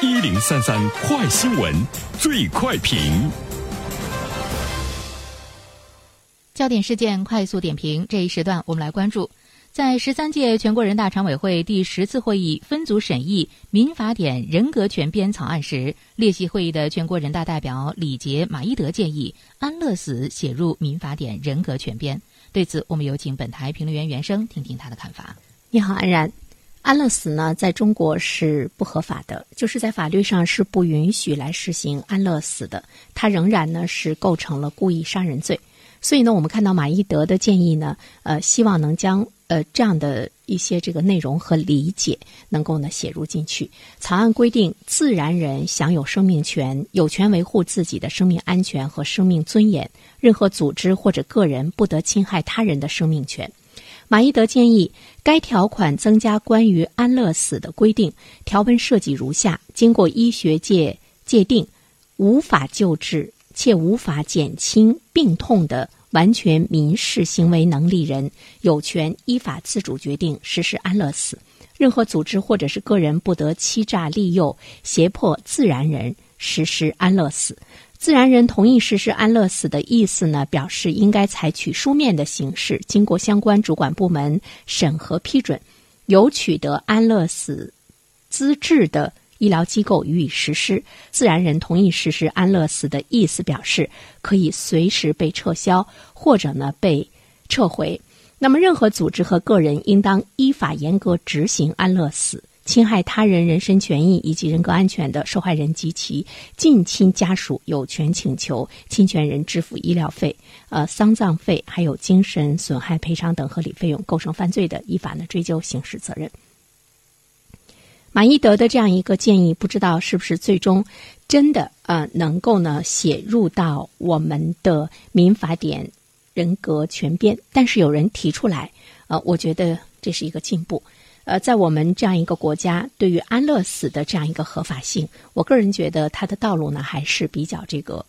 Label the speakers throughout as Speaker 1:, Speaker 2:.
Speaker 1: 一零三三快新闻，最快评。
Speaker 2: 焦点事件快速点评，这一时段我们来关注，在十三届全国人大常委会第十次会议分组审议《民法典》人格权编草案时，列席会议的全国人大代表李杰、马一德建议安乐死写入《民法典》人格权编。对此，我们有请本台评论员袁生听听他的看法。
Speaker 3: 你好，安然。安乐死呢，在中国是不合法的，就是在法律上是不允许来实行安乐死的。它仍然呢是构成了故意杀人罪。所以呢，我们看到马一德的建议呢，呃，希望能将呃这样的一些这个内容和理解能够呢写入进去。草案规定，自然人享有生命权，有权维护自己的生命安全和生命尊严，任何组织或者个人不得侵害他人的生命权。马一德建议，该条款增加关于安乐死的规定，条文设计如下：经过医学界界定，无法救治且无法减轻病痛的完全民事行为能力人，有权依法自主决定实施安乐死。任何组织或者是个人不得欺诈、利诱、胁迫自然人实施安乐死。自然人同意实施安乐死的意思呢，表示应该采取书面的形式，经过相关主管部门审核批准，有取得安乐死资质的医疗机构予以实施。自然人同意实施安乐死的意思，表示可以随时被撤销或者呢被撤回。那么，任何组织和个人应当依法严格执行安乐死。侵害他人人身权益以及人格安全的受害人及其近亲家属有权请求侵权人支付医疗费、呃丧葬费，还有精神损害赔偿等合理费用，构成犯罪的，依法呢追究刑事责任。马一德的这样一个建议，不知道是不是最终真的呃能够呢写入到我们的民法典人格权编？但是有人提出来，呃，我觉得这是一个进步。呃，在我们这样一个国家，对于安乐死的这样一个合法性，我个人觉得它的道路呢还是比较这个，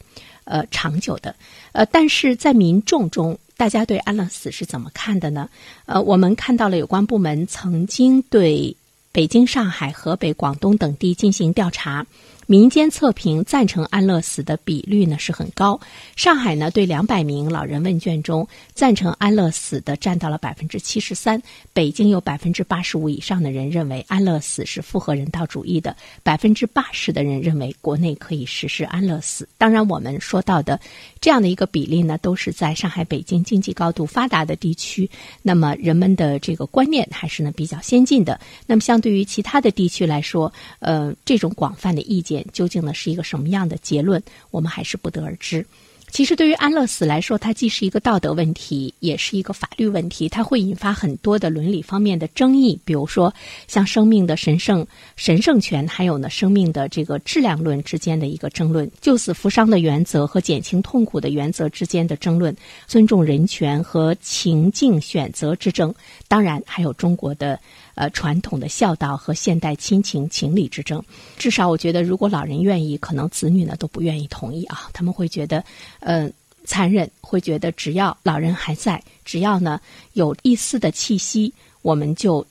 Speaker 3: 呃，长久的。呃，但是在民众中，大家对安乐死是怎么看的呢？呃，我们看到了有关部门曾经对北京、上海、河北、广东等地进行调查。民间测评赞成安乐死的比率呢是很高。上海呢对两百名老人问卷中赞成安乐死的占到了百分之七十三。北京有百分之八十五以上的人认为安乐死是符合人道主义的，百分之八十的人认为国内可以实施安乐死。当然，我们说到的这样的一个比例呢，都是在上海、北京经济高度发达的地区，那么人们的这个观念还是呢比较先进的。那么相对于其他的地区来说，呃，这种广泛的意见。究竟呢是一个什么样的结论，我们还是不得而知。其实，对于安乐死来说，它既是一个道德问题，也是一个法律问题。它会引发很多的伦理方面的争议，比如说像生命的神圣神圣权，还有呢生命的这个质量论之间的一个争论，救死扶伤的原则和减轻痛苦的原则之间的争论，尊重人权和情境选择之争。当然，还有中国的。呃，传统的孝道和现代亲情情理之争，至少我觉得，如果老人愿意，可能子女呢都不愿意同意啊。他们会觉得，嗯，残忍，会觉得只要老人还在，只要呢有一丝的气息，我们就。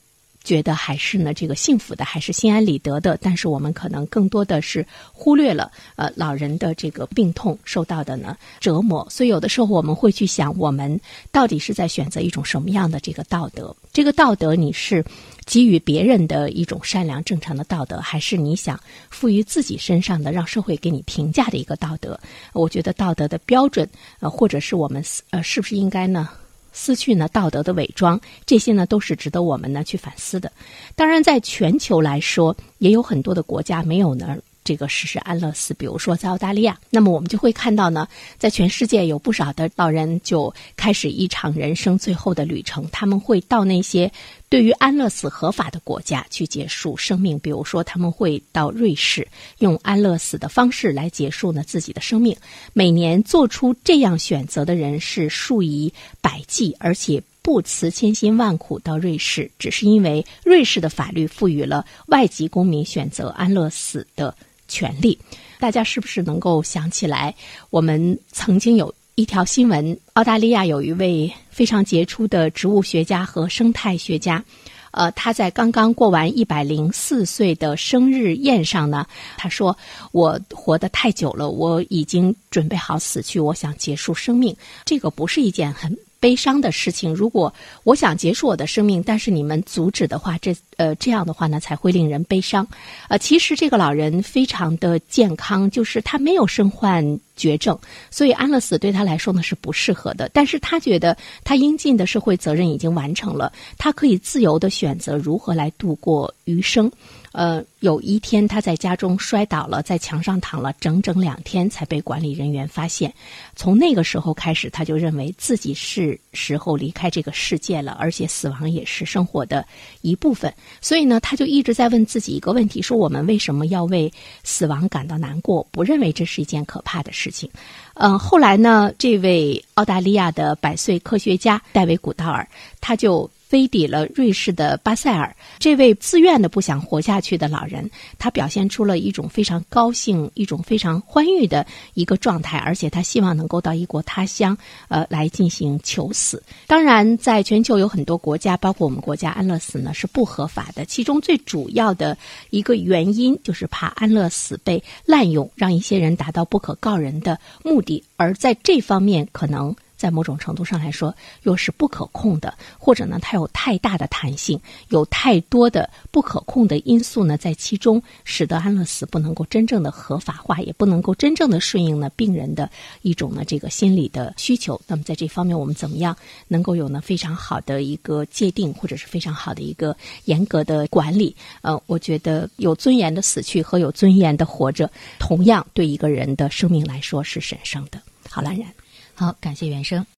Speaker 3: 觉得还是呢，这个幸福的，还是心安理得的。但是我们可能更多的是忽略了呃老人的这个病痛受到的呢折磨。所以有的时候我们会去想，我们到底是在选择一种什么样的这个道德？这个道德你是给予别人的一种善良正常的道德，还是你想赋予自己身上的，让社会给你评价的一个道德？我觉得道德的标准，呃，或者是我们呃，是不是应该呢？撕去呢道德的伪装，这些呢都是值得我们呢去反思的。当然，在全球来说，也有很多的国家没有呢。这个实施安乐死，比如说在澳大利亚，那么我们就会看到呢，在全世界有不少的老人就开始一场人生最后的旅程。他们会到那些对于安乐死合法的国家去结束生命，比如说他们会到瑞士，用安乐死的方式来结束呢自己的生命。每年做出这样选择的人是数以百计，而且不辞千辛万苦到瑞士，只是因为瑞士的法律赋予了外籍公民选择安乐死的。权利，大家是不是能够想起来？我们曾经有一条新闻：澳大利亚有一位非常杰出的植物学家和生态学家，呃，他在刚刚过完一百零四岁的生日宴上呢，他说：“我活得太久了，我已经准备好死去，我想结束生命。这个不是一件很。”悲伤的事情，如果我想结束我的生命，但是你们阻止的话，这呃这样的话呢，才会令人悲伤。呃，其实这个老人非常的健康，就是他没有身患绝症，所以安乐死对他来说呢是不适合的。但是他觉得他应尽的社会责任已经完成了，他可以自由的选择如何来度过余生。呃，有一天他在家中摔倒了，在墙上躺了整整两天，才被管理人员发现。从那个时候开始，他就认为自己是时候离开这个世界了，而且死亡也是生活的一部分。所以呢，他就一直在问自己一个问题：说我们为什么要为死亡感到难过？不认为这是一件可怕的事情。嗯，后来呢，这位澳大利亚的百岁科学家戴维·古道尔，他就。飞抵了瑞士的巴塞尔，这位自愿的不想活下去的老人，他表现出了一种非常高兴、一种非常欢愉的一个状态，而且他希望能够到异国他乡，呃，来进行求死。当然，在全球有很多国家，包括我们国家，安乐死呢是不合法的。其中最主要的一个原因就是怕安乐死被滥用，让一些人达到不可告人的目的，而在这方面可能。在某种程度上来说，又是不可控的，或者呢，它有太大的弹性，有太多的不可控的因素呢，在其中，使得安乐死不能够真正的合法化，也不能够真正的顺应呢病人的一种呢这个心理的需求。那么，在这方面，我们怎么样能够有呢非常好的一个界定，或者是非常好的一个严格的管理？呃，我觉得有尊严的死去和有尊严的活着，同样对一个人的生命来说是神圣的。好，兰然。
Speaker 2: 好，感谢原声。